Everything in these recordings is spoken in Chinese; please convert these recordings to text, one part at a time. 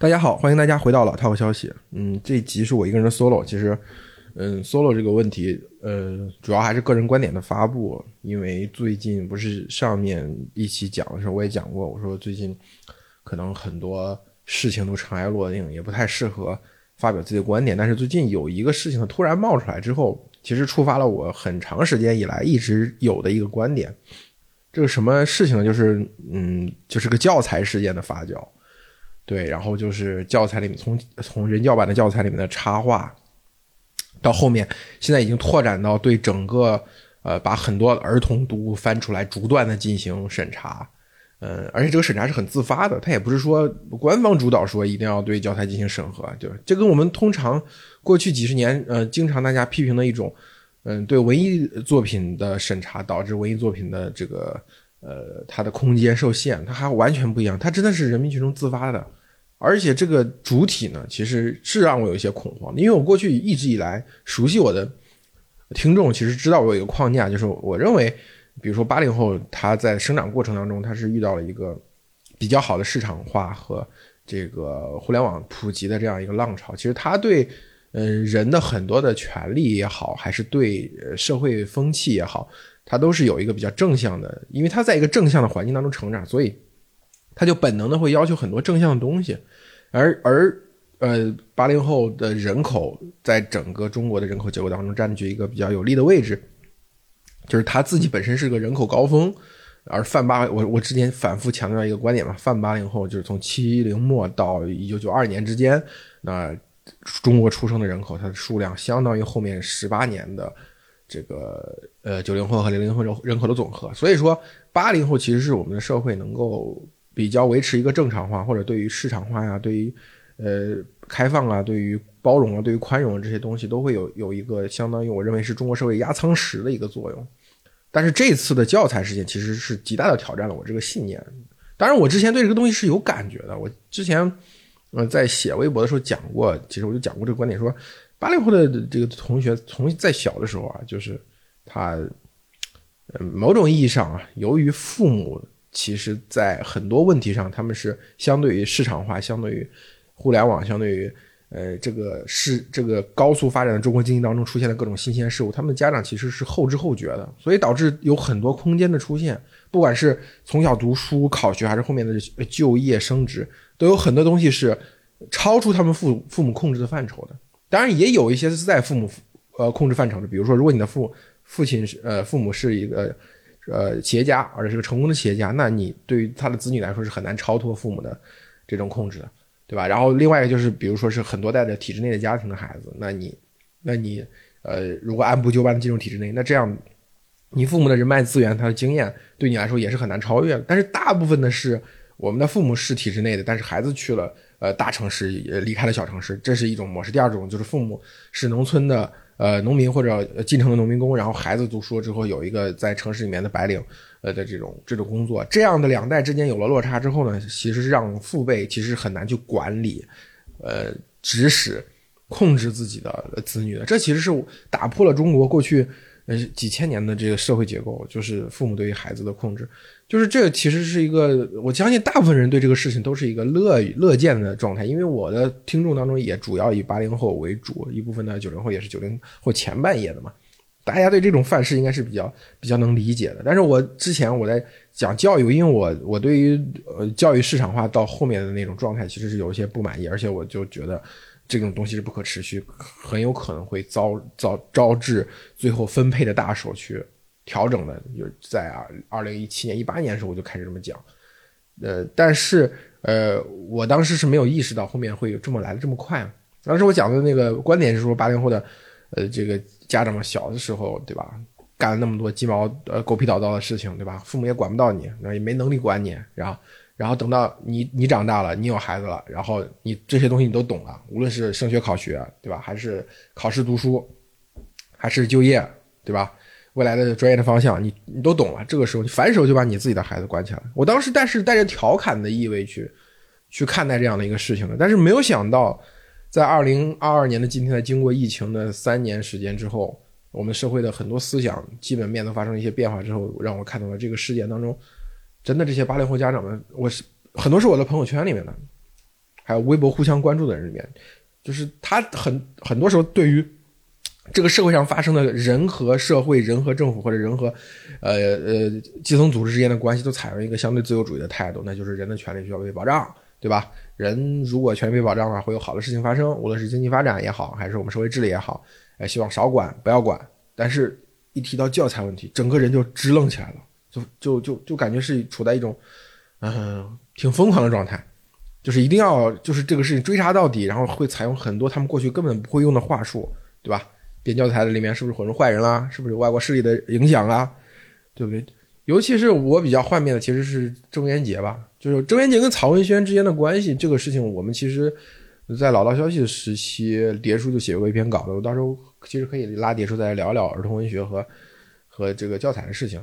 大家好，欢迎大家回到老套消息。嗯，这集是我一个人的 solo。其实，嗯，solo 这个问题，呃，主要还是个人观点的发布。因为最近不是上面一期讲的时候，我也讲过，我说最近可能很多事情都尘埃落定，也不太适合发表自己的观点。但是最近有一个事情突然冒出来之后，其实触发了我很长时间以来一直有的一个观点。这个什么事情？就是，嗯，就是个教材事件的发酵。对，然后就是教材里面从从人教版的教材里面的插画，到后面现在已经拓展到对整个呃把很多儿童读物翻出来逐段的进行审查，嗯，而且这个审查是很自发的，它也不是说官方主导说一定要对教材进行审核，就是这跟我们通常过去几十年呃经常大家批评的一种嗯对文艺作品的审查导致文艺作品的这个呃它的空间受限，它还完全不一样，它真的是人民群众自发的。而且这个主体呢，其实是让我有一些恐慌，因为我过去一直以来熟悉我的听众，其实知道我有一个框架，就是我认为，比如说八零后他在生长过程当中，他是遇到了一个比较好的市场化和这个互联网普及的这样一个浪潮，其实他对嗯人的很多的权利也好，还是对社会风气也好，他都是有一个比较正向的，因为他在一个正向的环境当中成长，所以。他就本能的会要求很多正向的东西，而而呃八零后的人口在整个中国的人口结构当中占据一个比较有利的位置，就是他自己本身是个人口高峰，而泛八我我之前反复强调一个观点嘛，泛八零后就是从七零末到一九九二年之间，那中国出生的人口它的数量相当于后面十八年的这个呃九零后和零零后人口的总和，所以说八零后其实是我们的社会能够。比较维持一个正常化，或者对于市场化呀，对于呃开放啊，对于包容啊，对于宽容这些东西，都会有有一个相当于我认为是中国社会压舱石的一个作用。但是这次的教材事件其实是极大的挑战了我这个信念。当然，我之前对这个东西是有感觉的。我之前呃在写微博的时候讲过，其实我就讲过这个观点，说八零后的这个同学从在小的时候啊，就是他呃某种意义上啊，由于父母。其实，在很多问题上，他们是相对于市场化、相对于互联网、相对于呃这个是这个高速发展的中国经济当中出现的各种新鲜事物，他们的家长其实是后知后觉的，所以导致有很多空间的出现。不管是从小读书考学，还是后面的就业升职，都有很多东西是超出他们父父母控制的范畴的。当然，也有一些是在父母呃控制范畴的，比如说，如果你的父父亲是呃父母是一个。呃，企业家，而且是个成功的企业家，那你对于他的子女来说是很难超脱父母的这种控制的，对吧？然后另外一个就是，比如说是很多带着体制内的家庭的孩子，那你，那你，呃，如果按部就班的进入体制内，那这样，你父母的人脉资源、他的经验对你来说也是很难超越。但是大部分的是我们的父母是体制内的，但是孩子去了呃大城市，离开了小城市，这是一种模式。第二种就是父母是农村的。呃，农民或者进城的农民工，然后孩子读书之后有一个在城市里面的白领，呃的这种这种工作，这样的两代之间有了落差之后呢，其实让父辈其实很难去管理，呃，指使、控制自己的子女的。这其实是打破了中国过去几千年的这个社会结构，就是父母对于孩子的控制。就是这其实是一个，我相信大部分人对这个事情都是一个乐乐见的状态，因为我的听众当中也主要以八零后为主，一部分的九零后也是九零后前半叶的嘛，大家对这种范式应该是比较比较能理解的。但是我之前我在讲教育，因为我我对于呃教育市场化到后面的那种状态其实是有一些不满意，而且我就觉得这种东西是不可持续，很有可能会遭遭招致最后分配的大手去。调整的，就在二二零一七年、一八年的时候，我就开始这么讲，呃，但是呃，我当时是没有意识到后面会有这么来的这么快。当时我讲的那个观点是说，八零后的呃这个家长们小的时候，对吧，干了那么多鸡毛呃狗屁倒灶的事情，对吧？父母也管不到你，也没能力管你，然后然后等到你你长大了，你有孩子了，然后你这些东西你都懂了，无论是升学考学，对吧？还是考试读书，还是就业，对吧？未来的专业的方向，你你都懂了。这个时候，你反手就把你自己的孩子关起来。我当时，但是带着调侃的意味去去看待这样的一个事情的。但是没有想到，在二零二二年的今天，在经过疫情的三年时间之后，我们社会的很多思想基本面都发生了一些变化之后，让我看到了这个事件当中，真的这些八零后家长们，我是很多是我的朋友圈里面的，还有微博互相关注的人里面，就是他很很多时候对于这个社会上发生的人和社会、人和政府或者人和呃呃基层组织之间的关系，都采用一个相对自由主义的态度，那就是人的权利需要被保障，对吧？人如果权利被保障了，会有好的事情发生，无论是经济发展也好，还是我们社会治理也好，哎，希望少管不要管。但是，一提到教材问题，整个人就支棱起来了，就就就就感觉是处在一种嗯挺疯狂的状态，就是一定要就是这个事情追查到底，然后会采用很多他们过去根本不会用的话术，对吧？编教材的里面是不是混入坏人啦？是不是有外国势力的影响啊？对不对？尤其是我比较幻灭的，其实是郑渊洁吧。就是郑渊洁跟曹文轩之间的关系，这个事情我们其实，在老道消息的时期，蝶叔就写过一篇稿子，我到时候其实可以拉蝶叔再来聊聊儿童文学和和这个教材的事情。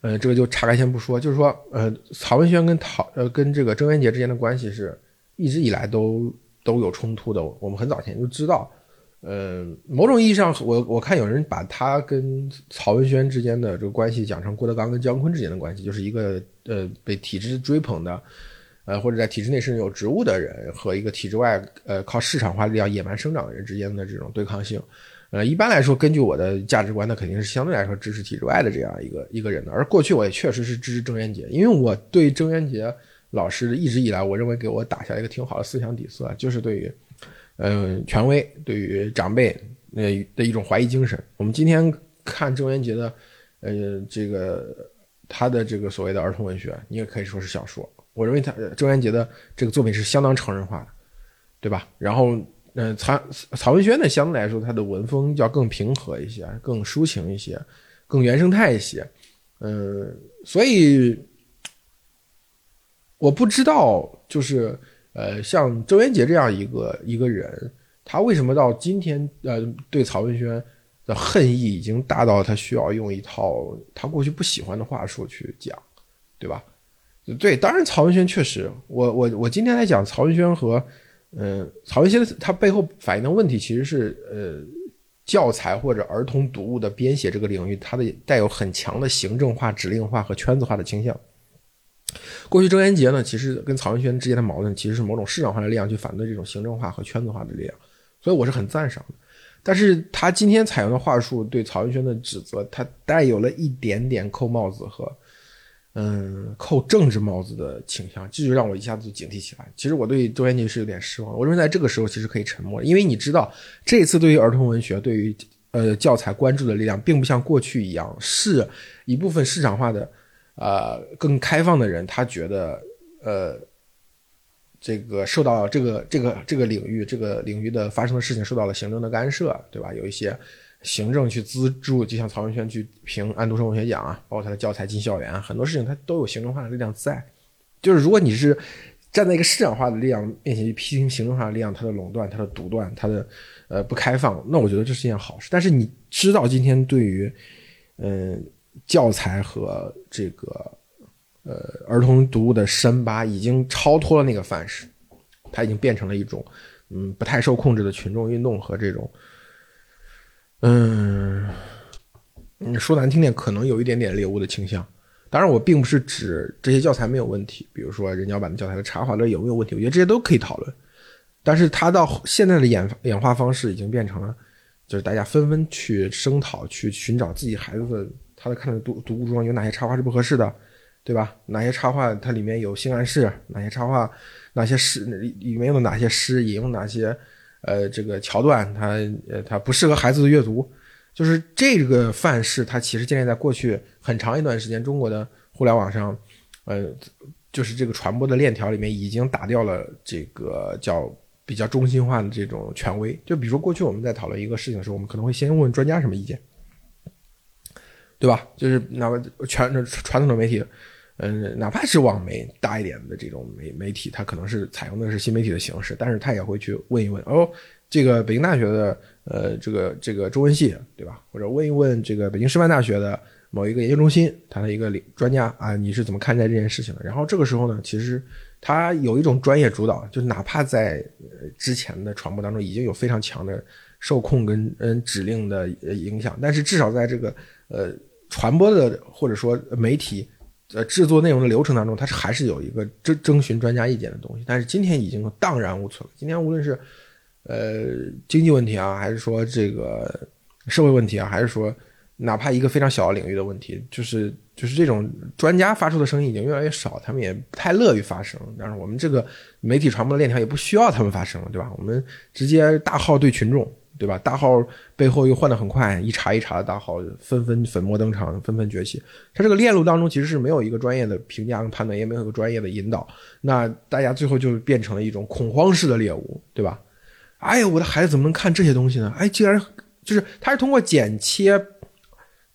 呃，这个就岔开先不说，就是说，呃，曹文轩跟陶呃跟这个郑渊洁之间的关系是一直以来都都有冲突的，我们很早前就知道。呃，某种意义上，我我看有人把他跟曹文轩之间的这个关系讲成郭德纲跟姜昆之间的关系，就是一个呃被体制追捧的，呃或者在体制内甚至有职务的人和一个体制外呃靠市场化力量野蛮生长的人之间的这种对抗性。呃，一般来说，根据我的价值观，那肯定是相对来说支持体制外的这样一个一个人的。而过去我也确实是支持郑渊洁，因为我对郑渊洁老师一直以来，我认为给我打下一个挺好的思想底色，就是对于。嗯，权威对于长辈那的一种怀疑精神。我们今天看郑渊洁的，呃，这个他的这个所谓的儿童文学，你也可以说是小说。我认为他郑渊洁的这个作品是相当成人化的，对吧？然后，嗯，曹曹文轩呢，相对来说他的文风要更平和一些，更抒情一些，更原生态一些。嗯，所以我不知道，就是。呃，像周元杰这样一个一个人，他为什么到今天，呃，对曹文轩的恨意已经大到他需要用一套他过去不喜欢的话术去讲，对吧？对，当然曹文轩确实，我我我今天来讲曹文轩和，嗯，曹文轩他背后反映的问题其实是，呃，教材或者儿童读物的编写这个领域，它的带有很强的行政化、指令化和圈子化的倾向。过去郑渊洁呢，其实跟曹文轩之间的矛盾，其实是某种市场化的力量去反对这种行政化和圈子化的力量，所以我是很赞赏的。但是他今天采用的话术对曹文轩的指责，他带有了一点点扣帽子和嗯扣政治帽子的倾向，这就让我一下子就警惕起来。其实我对郑渊洁是有点失望。我认为在这个时候其实可以沉默，因为你知道，这次对于儿童文学、对于呃教材关注的力量，并不像过去一样是一部分市场化的。呃，更开放的人，他觉得，呃，这个受到这个这个这个领域这个领域的发生的事情受到了行政的干涉，对吧？有一些行政去资助，就像曹文轩去评安徒生文学奖啊，包括他的教材进校园啊，很多事情他都有行政化的力量在。就是如果你是站在一个市场化的力量面前去批评行政化的力量，它的垄断、它的独断、它的呃不开放，那我觉得这是一件好事。但是你知道，今天对于嗯。教材和这个呃儿童读物的深扒已经超脱了那个范式，它已经变成了一种嗯不太受控制的群众运动和这种嗯你说难听点可能有一点点猎物的倾向。当然，我并不是指这些教材没有问题，比如说人教版的教材的插画的有没有问题，我觉得这些都可以讨论。但是它到现在的演演化方式已经变成了，就是大家纷纷去声讨，去寻找自己孩子的。他的看的读读物中有哪些插画是不合适的，对吧？哪些插画它里面有性暗示？哪些插画，哪些诗里面有哪些诗引用哪些呃这个桥段？它呃它不适合孩子的阅读，就是这个范式，它其实建立在过去很长一段时间中国的互联网上，呃，就是这个传播的链条里面已经打掉了这个叫比较中心化的这种权威。就比如说过去我们在讨论一个事情的时候，我们可能会先问专家什么意见。对吧？就是哪怕传传统的媒体，嗯，哪怕是网媒大一点的这种媒媒体，它可能是采用的是新媒体的形式，但是它也会去问一问哦，这个北京大学的呃这个这个中文系，对吧？或者问一问这个北京师范大学的某一个研究中心，他的一个领专家啊，你是怎么看待这件事情的？然后这个时候呢，其实他有一种专业主导，就哪怕在呃之前的传播当中已经有非常强的受控跟嗯指令的影响，但是至少在这个呃。传播的或者说媒体呃制作内容的流程当中，它是还是有一个征征询专家意见的东西。但是今天已经荡然无存了。今天无论是呃经济问题啊，还是说这个社会问题啊，还是说哪怕一个非常小的领域的问题，就是就是这种专家发出的声音已经越来越少，他们也不太乐于发声。但是我们这个媒体传播的链条也不需要他们发声了，对吧？我们直接大号对群众。对吧？大号背后又换得很快，一茬一茬的大号纷纷粉墨登场，纷纷崛起。它这个链路当中其实是没有一个专业的评价跟判断，也没有一个专业的引导。那大家最后就变成了一种恐慌式的猎物，对吧？哎呀，我的孩子怎么能看这些东西呢？哎，竟然就是他是通过剪切，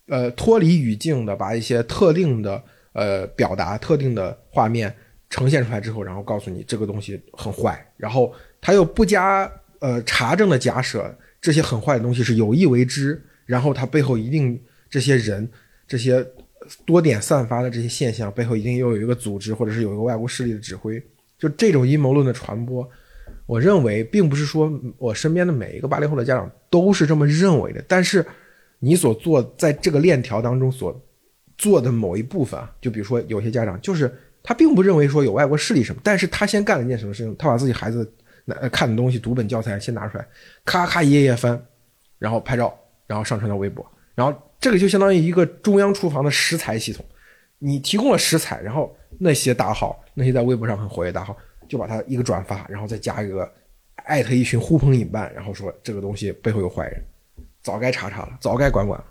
呃，脱离语境的，把一些特定的呃表达、特定的画面呈现出来之后，然后告诉你这个东西很坏，然后他又不加呃查证的假设。这些很坏的东西是有意为之，然后它背后一定这些人、这些多点散发的这些现象背后一定又有一个组织，或者是有一个外国势力的指挥。就这种阴谋论的传播，我认为并不是说我身边的每一个八零后的家长都是这么认为的。但是你所做在这个链条当中所做的某一部分啊，就比如说有些家长就是他并不认为说有外国势力什么，但是他先干了一件什么事情，他把自己孩子。那看的东西，读本教材先拿出来，咔咔一页页翻，然后拍照，然后上传到微博，然后这个就相当于一个中央厨房的食材系统，你提供了食材，然后那些大号，那些在微博上很活跃大号，就把它一个转发，然后再加一个艾特一群呼朋引伴，然后说这个东西背后有坏人，早该查查了，早该管管了，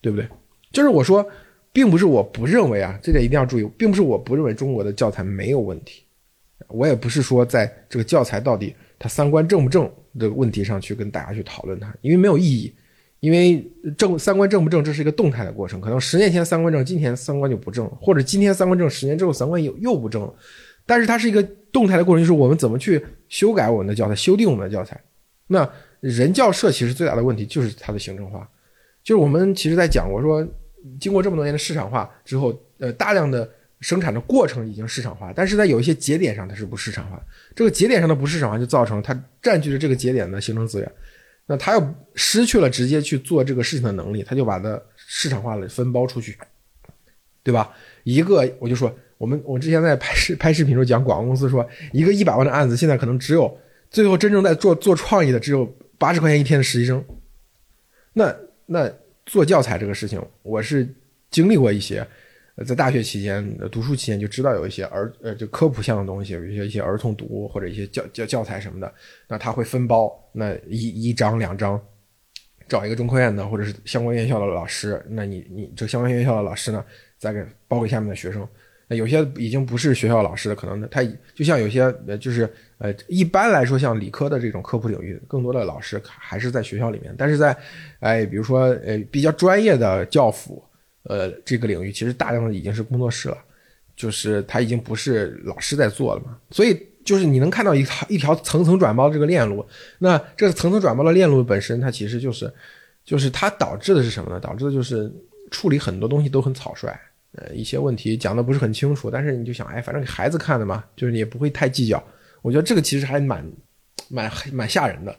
对不对？就是我说，并不是我不认为啊，这点一定要注意，并不是我不认为中国的教材没有问题。我也不是说在这个教材到底它三观正不正的问题上去跟大家去讨论它，因为没有意义。因为正三观正不正，这是一个动态的过程。可能十年前三观正，今天三观就不正，或者今天三观正，十年之后三观又又不正了。但是它是一个动态的过程，就是我们怎么去修改我们的教材，修订我们的教材。那人教社其实最大的问题就是它的行政化，就是我们其实在讲，我说经过这么多年的市场化之后，呃，大量的。生产的过程已经市场化，但是在有一些节点上它是不市场化。这个节点上的不市场化，就造成它占据了这个节点的形成资源，那它又失去了直接去做这个事情的能力，它就把它市场化了分包出去，对吧？一个我就说，我们我之前在拍视拍视频时候讲广告公司说，一个一百万的案子，现在可能只有最后真正在做做创意的只有八十块钱一天的实习生。那那做教材这个事情，我是经历过一些。在大学期间读书期间就知道有一些儿呃就科普项的东西，有一些一些儿童读物或者一些教教教材什么的，那他会分包，那一一张两张，找一个中科院的或者是相关院校的老师，那你你这相关院校的老师呢，再给包给下面的学生。那有些已经不是学校老师的，可能他就像有些呃就是呃一般来说像理科的这种科普领域，更多的老师还是在学校里面，但是在哎比如说呃比较专业的教辅。呃，这个领域其实大量的已经是工作室了，就是它已经不是老师在做了嘛，所以就是你能看到一条一条层层转包这个链路，那这个层层转包的链路本身，它其实就是，就是它导致的是什么呢？导致的就是处理很多东西都很草率，呃，一些问题讲的不是很清楚，但是你就想，哎，反正给孩子看的嘛，就是你也不会太计较。我觉得这个其实还蛮蛮蛮吓人的，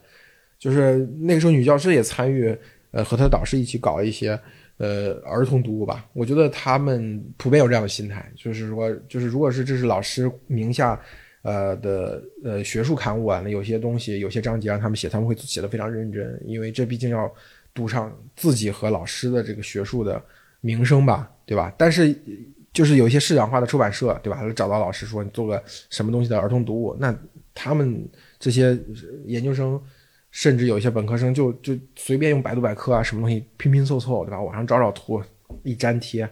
就是那个时候女教师也参与，呃，和她导师一起搞一些。呃，儿童读物吧，我觉得他们普遍有这样的心态，就是说，就是如果是这是老师名下，呃的呃学术刊物啊，那有些东西有些章节让他们写，他们会写的非常认真，因为这毕竟要赌上自己和老师的这个学术的名声吧，对吧？但是就是有一些市场化的出版社，对吧？他找到老师说你做个什么东西的儿童读物，那他们这些研究生。甚至有一些本科生就就随便用百度百科啊什么东西拼拼凑凑，对吧？网上找找图，一粘贴，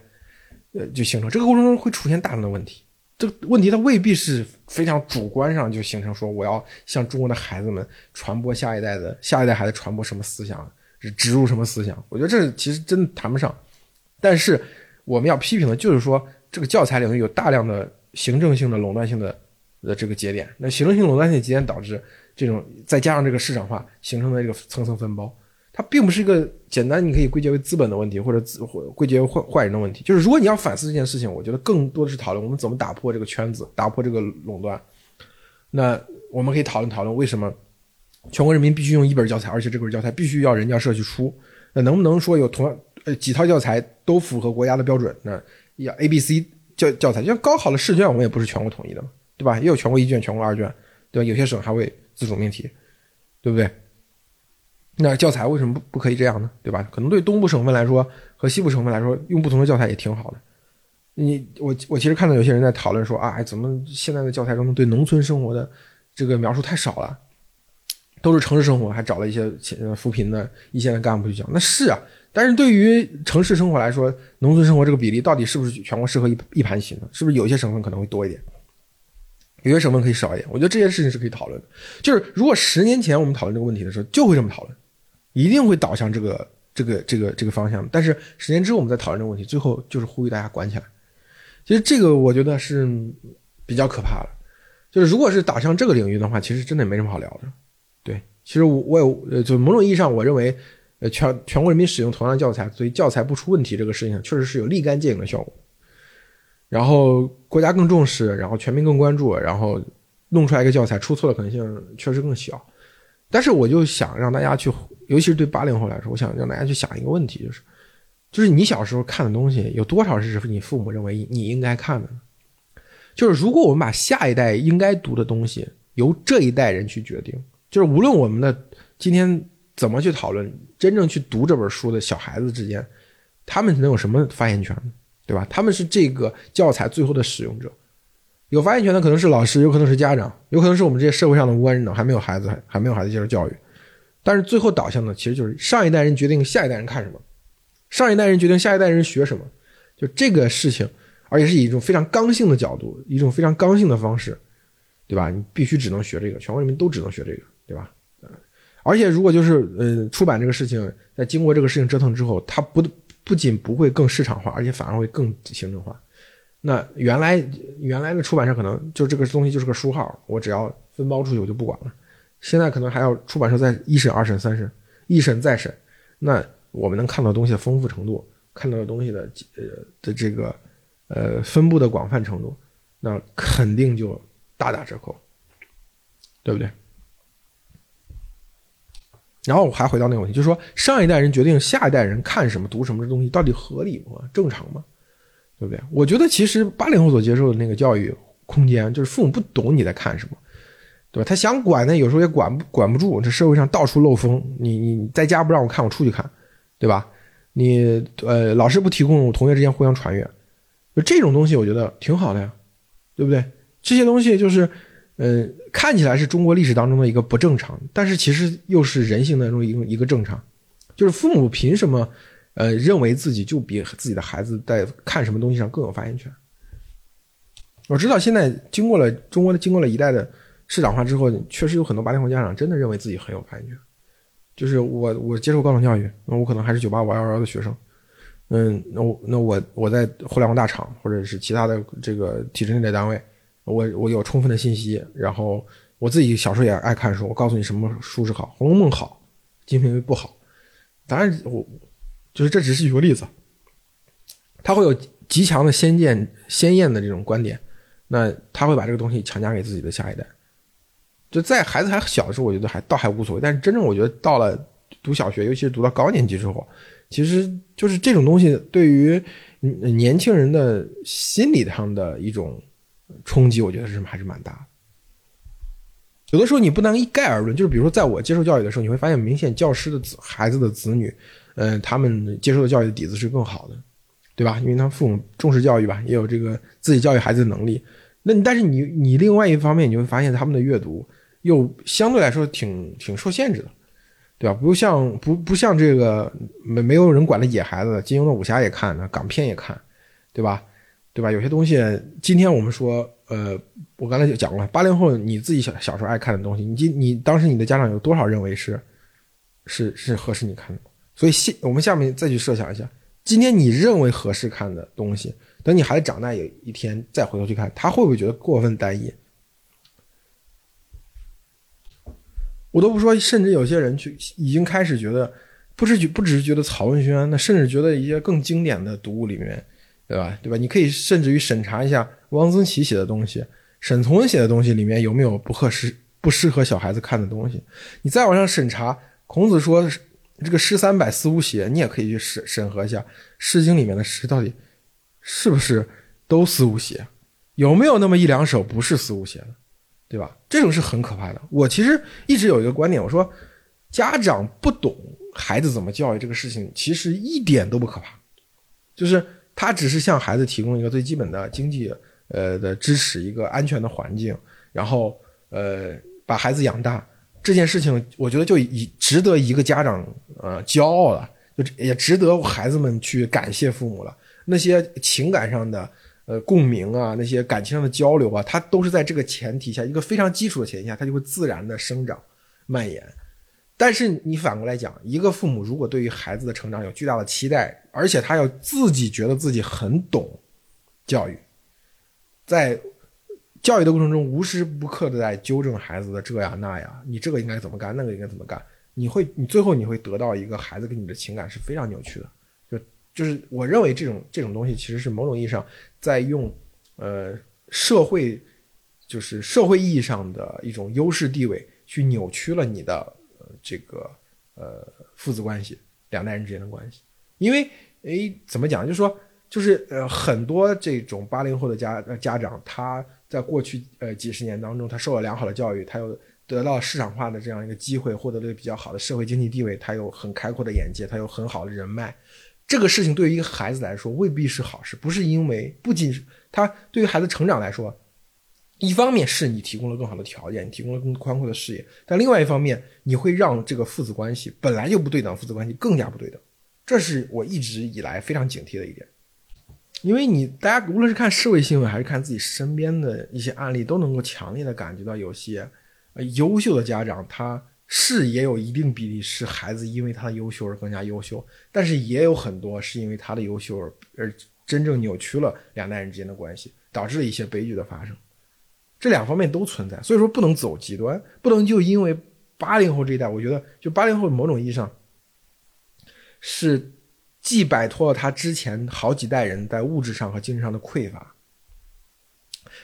呃，就形成这个过程中会出现大量的问题。这个问题它未必是非常主观上就形成说我要向中国的孩子们传播下一代的下一代孩子传播什么思想，植入什么思想。我觉得这其实真的谈不上。但是我们要批评的就是说这个教材领域有大量的行政性的垄断性的的这个节点，那行政性垄断性节点导致。这种再加上这个市场化形成的这个层层分包，它并不是一个简单你可以归结为资本的问题，或者或归结为坏坏人的问题。就是如果你要反思这件事情，我觉得更多的是讨论我们怎么打破这个圈子，打破这个垄断。那我们可以讨论讨论为什么全国人民必须用一本教材，而且这本教材必须要人教社去出。那能不能说有同样呃几套教材都符合国家的标准？那要 A、B、C 教教材，就像高考的试卷，我们也不是全国统一的嘛，对吧？也有全国一卷、全国二卷，对吧？有些省还会自主命题，对不对？那教材为什么不不可以这样呢？对吧？可能对东部省份来说和西部省份来说，用不同的教材也挺好的。你我我其实看到有些人在讨论说啊，怎么现在的教材中对农村生活的这个描述太少了，都是城市生活，还找了一些扶贫的一线的干部去讲。那是啊，但是对于城市生活来说，农村生活这个比例到底是不是全国适合一一盘棋呢？是不是有些省份可能会多一点，有些省份可以少一点？我觉得这件事情是可以讨论的。就是如果十年前我们讨论这个问题的时候，就会这么讨论。一定会导向这个这个这个这个方向，但是十年之后我们再讨论这个问题，最后就是呼吁大家管起来。其实这个我觉得是比较可怕的，就是如果是导向这个领域的话，其实真的没什么好聊的。对，其实我我呃，就某种意义上，我认为呃全全国人民使用同样的教材，所以教材不出问题这个事情确实是有立竿见影的效果。然后国家更重视，然后全民更关注，然后弄出来一个教材出错的可能性确实更小。但是我就想让大家去。尤其是对八零后来说，我想让大家去想一个问题，就是，就是你小时候看的东西有多少是你父母认为你应该看的？就是如果我们把下一代应该读的东西由这一代人去决定，就是无论我们的今天怎么去讨论，真正去读这本书的小孩子之间，他们能有什么发言权？对吧？他们是这个教材最后的使用者，有发言权的可能是老师，有可能是家长，有可能是我们这些社会上的无关人等，还没有孩子，还没有孩子接受教育。但是最后导向呢，其实就是上一代人决定下一代人看什么，上一代人决定下一代人学什么，就这个事情，而且是以一种非常刚性的角度，一种非常刚性的方式，对吧？你必须只能学这个，全国人民都只能学这个，对吧？而且如果就是呃出版这个事情，在经过这个事情折腾之后，它不不仅不会更市场化，而且反而会更行政化。那原来原来的出版社可能就这个东西就是个书号，我只要分包出去我就不管了。现在可能还要出版社在一审、二审、三审，一审再审，那我们能看到东西的丰富程度，看到的东西的呃的这个呃分布的广泛程度，那肯定就大打折扣，对不对？然后我还回到那个问题，就是说上一代人决定下一代人看什么、读什么的东西，到底合理吗？正常吗？对不对？我觉得其实八零后所接受的那个教育空间，就是父母不懂你在看什么。对吧？他想管呢，有时候也管不管不住。这社会上到处漏风，你你在家不让我看，我出去看，对吧？你呃，老师不提供，同学之间互相传阅，就这种东西，我觉得挺好的呀，对不对？这些东西就是，呃，看起来是中国历史当中的一个不正常，但是其实又是人性当中一个一个正常。就是父母凭什么，呃，认为自己就比自己的孩子在看什么东西上更有发言权？我知道现在经过了中国的经过了一代的。市场化之后，确实有很多八零后家长真的认为自己很有发言权。就是我，我接受高等教育，那我可能还是九八五幺幺的学生。嗯，那我那我我在互联网大厂或者是其他的这个体制内的单位，我我有充分的信息。然后我自己小时候也爱看书，我告诉你什么书是好，《红楼梦》好，《金瓶梅》不好。当然，我就是这只是举个例子。他会有极强的先见、鲜艳的这种观点，那他会把这个东西强加给自己的下一代。就在孩子还小的时候，我觉得还倒还无所谓。但是真正我觉得到了读小学，尤其是读到高年级之后，其实就是这种东西对于年轻人的心理上的一种冲击，我觉得是还是蛮大的。有的时候你不能一概而论，就是比如说在我接受教育的时候，你会发现明显教师的子孩子的子女，嗯，他们接受的教育的底子是更好的，对吧？因为他父母重视教育吧，也有这个自己教育孩子的能力。那但是你你另外一方面，你会发现他们的阅读。又相对来说挺挺受限制的，对吧？不像不不像这个没没有人管的野孩子，金庸的武侠也看，港片也看，对吧？对吧？有些东西，今天我们说，呃，我刚才就讲了，八零后你自己小小时候爱看的东西，你今你当时你的家长有多少认为是是是合适你看的？所以现我们下面再去设想一下，今天你认为合适看的东西，等你孩子长大有一天再回头去看，他会不会觉得过分单一？我都不说，甚至有些人去已经开始觉得，不是不只是觉得曹文轩，那甚至觉得一些更经典的读物里面，对吧？对吧？你可以甚至于审查一下汪曾祺写的东西，沈从文写的东西里面有没有不合适、不适合小孩子看的东西。你再往上审查，孔子说这个诗三百思无邪，你也可以去审审核一下《诗经》里面的诗到底是不是都四五写，有没有那么一两首不是四五写的，对吧？这种是很可怕的。我其实一直有一个观点，我说家长不懂孩子怎么教育这个事情，其实一点都不可怕，就是他只是向孩子提供一个最基本的经济呃的支持，一个安全的环境，然后呃把孩子养大这件事情，我觉得就已值得一个家长呃骄傲了，就也值得孩子们去感谢父母了。那些情感上的。呃，共鸣啊，那些感情上的交流啊，它都是在这个前提下，一个非常基础的前提下，它就会自然的生长、蔓延。但是你反过来讲，一个父母如果对于孩子的成长有巨大的期待，而且他要自己觉得自己很懂教育，在教育的过程中无时不刻的在纠正孩子的这呀那呀，你这个应该怎么干，那个应该怎么干，你会，你最后你会得到一个孩子跟你的情感是非常扭曲的。就就是我认为这种这种东西其实是某种意义上在用，呃，社会就是社会意义上的一种优势地位去扭曲了你的这个呃父子关系两代人之间的关系，因为诶怎么讲？就是说就是呃很多这种八零后的家家长他在过去呃几十年当中他受了良好的教育，他又得到市场化的这样一个机会，获得了比较好的社会经济地位，他有很开阔的眼界，他有很好的人脉。这个事情对于一个孩子来说未必是好事，不是因为不仅是他对于孩子成长来说，一方面是你提供了更好的条件，你提供了更宽阔的视野，但另外一方面你会让这个父子关系本来就不对等，父子关系更加不对等，这是我一直以来非常警惕的一点。因为你大家无论是看社会新闻还是看自己身边的一些案例，都能够强烈的感觉到有些呃优秀的家长他。是也有一定比例是孩子因为他的优秀而更加优秀，但是也有很多是因为他的优秀而而真正扭曲了两代人之间的关系，导致了一些悲剧的发生。这两方面都存在，所以说不能走极端，不能就因为八零后这一代，我觉得就八零后某种意义上是既摆脱了他之前好几代人在物质上和精神上的匮乏，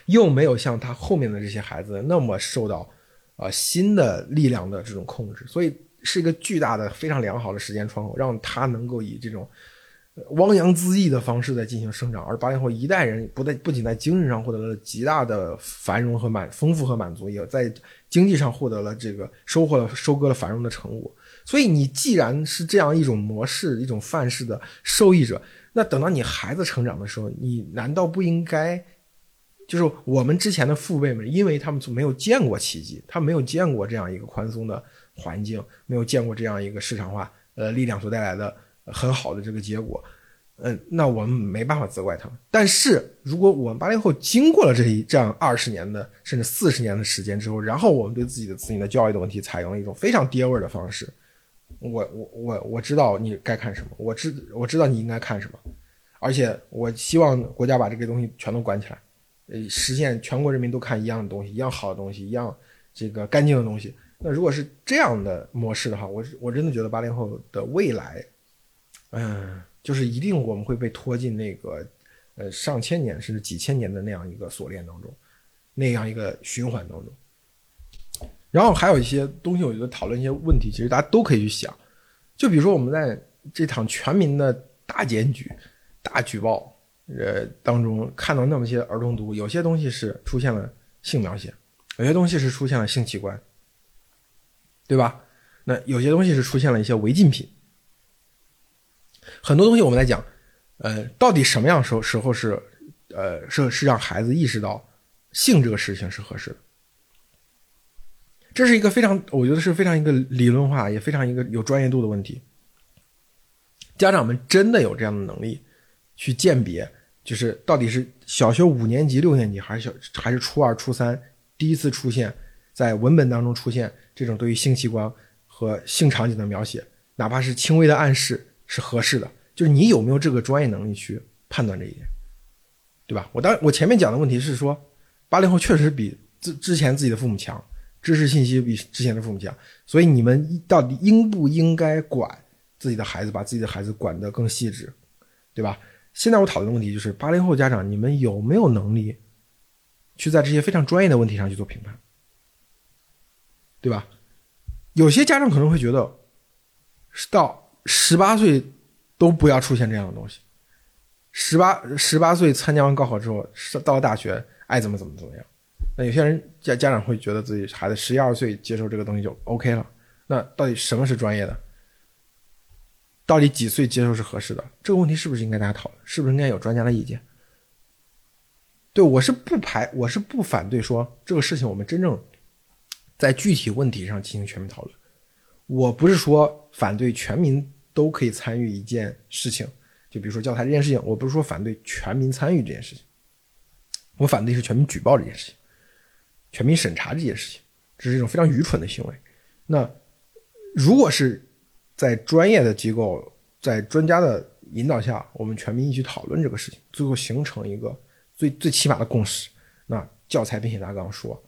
又没有像他后面的这些孩子那么受到。啊，新的力量的这种控制，所以是一个巨大的、非常良好的时间窗口，让他能够以这种汪洋恣意的方式在进行生长。而八零后一代人不在不仅在精神上获得了极大的繁荣和满丰富和满足，也在经济上获得了这个收获了收割了繁荣的成果。所以，你既然是这样一种模式、一种范式的受益者，那等到你孩子成长的时候，你难道不应该？就是我们之前的父辈们，因为他们从没有见过奇迹，他没有见过这样一个宽松的环境，没有见过这样一个市场化呃力量所带来的很好的这个结果，嗯，那我们没办法责怪他们。但是如果我们八零后经过了这一这样二十年的甚至四十年的时间之后，然后我们对自己的子女的教育的问题采用了一种非常爹味的方式，我我我我知道你该看什么，我知我知道你应该看什么，而且我希望国家把这个东西全都管起来。呃，实现全国人民都看一样的东西，一样好的东西，一样这个干净的东西。那如果是这样的模式的话，我我真的觉得八零后的未来，嗯，就是一定我们会被拖进那个呃上千年甚至几千年的那样一个锁链当中，那样一个循环当中。然后还有一些东西，我觉得讨论一些问题，其实大家都可以去想。就比如说我们在这场全民的大检举、大举报。呃，当中看到那么些儿童读物，有些东西是出现了性描写，有些东西是出现了性器官，对吧？那有些东西是出现了一些违禁品，很多东西我们来讲，呃，到底什么样时候时候是，呃，是是让孩子意识到性这个事情是合适的？这是一个非常，我觉得是非常一个理论化，也非常一个有专业度的问题。家长们真的有这样的能力去鉴别？就是到底是小学五年级、六年级，还是小还是初二、初三，第一次出现在文本当中出现这种对于性器官和性场景的描写，哪怕是轻微的暗示是合适的。就是你有没有这个专业能力去判断这一点，对吧？我当我前面讲的问题是说，八零后确实比之之前自己的父母强，知识信息比之前的父母强，所以你们到底应不应该管自己的孩子，把自己的孩子管得更细致，对吧？现在我讨论的问题就是八零后家长，你们有没有能力去在这些非常专业的问题上去做评判，对吧？有些家长可能会觉得是，到十八岁都不要出现这样的东西，十八十八岁参加完高考之后，上到了大学爱怎么怎么怎么样。那有些人家家长会觉得自己孩子十一二岁接受这个东西就 OK 了。那到底什么是专业的？到底几岁接受是合适的？这个问题是不是应该大家讨论？是不是应该有专家的意见？对我是不排，我是不反对说这个事情我们真正在具体问题上进行全面讨论。我不是说反对全民都可以参与一件事情，就比如说教材这件事情，我不是说反对全民参与这件事情，我反对是全民举报这件事情，全民审查这件事情，这是一种非常愚蠢的行为。那如果是在专业的机构，在专家的引导下，我们全民一起讨论这个事情，最后形成一个。最最起码的共识，那教材编写大纲说，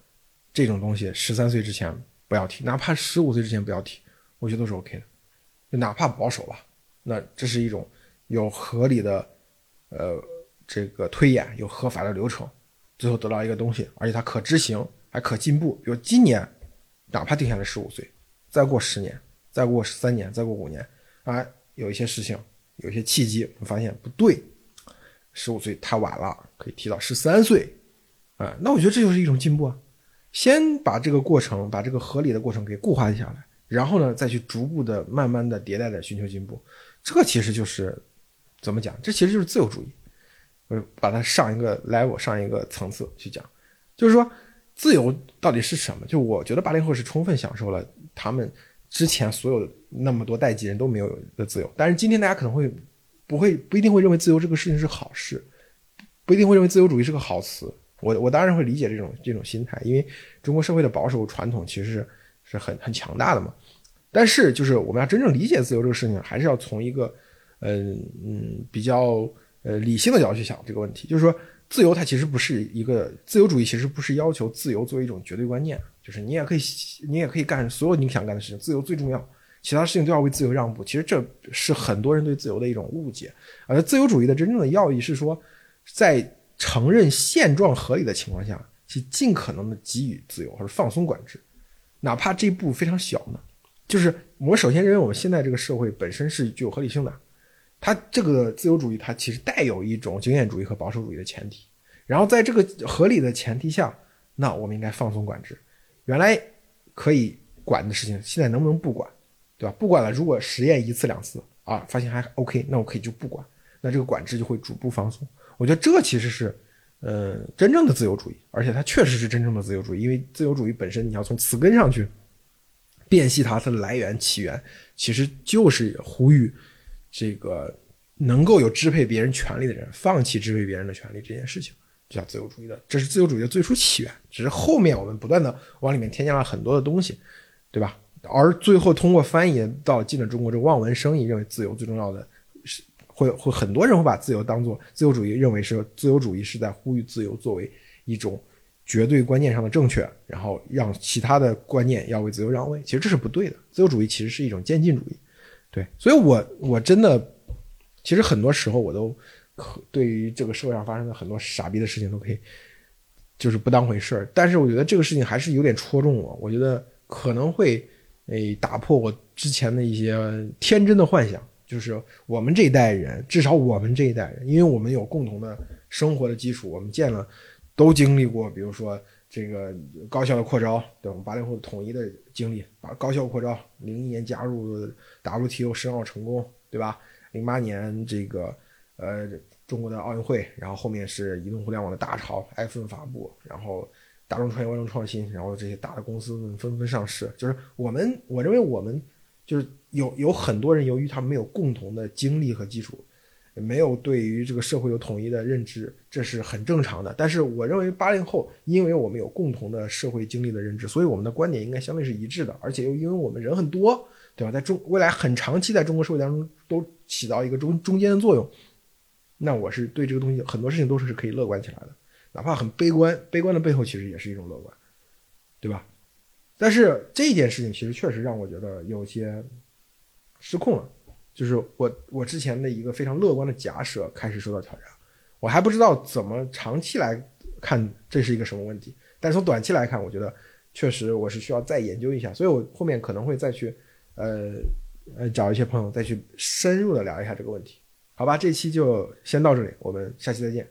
这种东西十三岁之前不要提，哪怕十五岁之前不要提，我觉得都是 OK 的，就哪怕保守吧，那这是一种有合理的，呃，这个推演，有合法的流程，最后得到一个东西，而且它可执行，还可进步。比如今年，哪怕定下来十五岁，再过十年，再过三年，再过五年，啊，有一些事情，有一些契机，我发现不对。十五岁太晚了，可以提到十三岁，啊，那我觉得这就是一种进步啊。先把这个过程，把这个合理的过程给固化下来，然后呢，再去逐步的、慢慢的迭代的寻求进步。这其实就是怎么讲？这其实就是自由主义。我把它上一个 level，上一个层次去讲，就是说自由到底是什么？就我觉得八零后是充分享受了他们之前所有那么多代际人都没有的自由，但是今天大家可能会。不会不一定会认为自由这个事情是好事，不一定会认为自由主义是个好词。我我当然会理解这种这种心态，因为中国社会的保守传统其实是是很很强大的嘛。但是就是我们要真正理解自由这个事情，还是要从一个嗯嗯比较呃理性的角度去想这个问题。就是说，自由它其实不是一个自由主义，其实不是要求自由作为一种绝对观念，就是你也可以你也可以干所有你想干的事情，自由最重要。其他事情都要为自由让步，其实这是很多人对自由的一种误解。而自由主义的真正的要义是说，在承认现状合理的情况下，去尽可能的给予自由或者放松管制，哪怕这一步非常小呢。就是我首先认为我们现在这个社会本身是具有合理性的，它这个自由主义它其实带有一种经验主义和保守主义的前提。然后在这个合理的前提下，那我们应该放松管制。原来可以管的事情，现在能不能不管？对吧？不管了，如果实验一次两次啊，发现还 OK，那我可以就不管，那这个管制就会逐步放松。我觉得这其实是，呃，真正的自由主义，而且它确实是真正的自由主义，因为自由主义本身你要从词根上去辨析它，它的来源起源，其实就是呼吁这个能够有支配别人权利的人放弃支配别人的权利这件事情，就叫自由主义的，这是自由主义的最初起源，只是后面我们不断的往里面添加了很多的东西，对吧？而最后通过翻译到进了中国，这望文生义认为自由最重要的会会很多人会把自由当做自由主义，认为是自由主义是在呼吁自由作为一种绝对观念上的正确，然后让其他的观念要为自由让位。其实这是不对的，自由主义其实是一种渐进主义。对，所以我我真的其实很多时候我都可对于这个社会上发生的很多傻逼的事情都可以就是不当回事儿，但是我觉得这个事情还是有点戳中我，我觉得可能会。诶，打破我之前的一些天真的幻想，就是我们这一代人，至少我们这一代人，因为我们有共同的生活的基础，我们见了，都经历过，比如说这个高校的扩招，对吧？八零后统一的经历，把高校扩招，零一年加入 WTO 申奥成功，对吧？零八年这个呃中国的奥运会，然后后面是移动互联网的大潮，iPhone 发布，然后。大众创业、万众创新，然后这些大的公司们纷纷上市。就是我们，我认为我们就是有有很多人，由于他们没有共同的经历和基础，没有对于这个社会有统一的认知，这是很正常的。但是我认为八零后，因为我们有共同的社会经历的认知，所以我们的观点应该相对是一致的。而且又因为我们人很多，对吧？在中未来很长期在中国社会当中都起到一个中中间的作用，那我是对这个东西很多事情都是可以乐观起来的。哪怕很悲观，悲观的背后其实也是一种乐观，对吧？但是这件事情其实确实让我觉得有些失控了，就是我我之前的一个非常乐观的假设开始受到挑战，我还不知道怎么长期来看这是一个什么问题，但从短期来看，我觉得确实我是需要再研究一下，所以我后面可能会再去呃呃找一些朋友再去深入的聊一下这个问题。好吧，这期就先到这里，我们下期再见。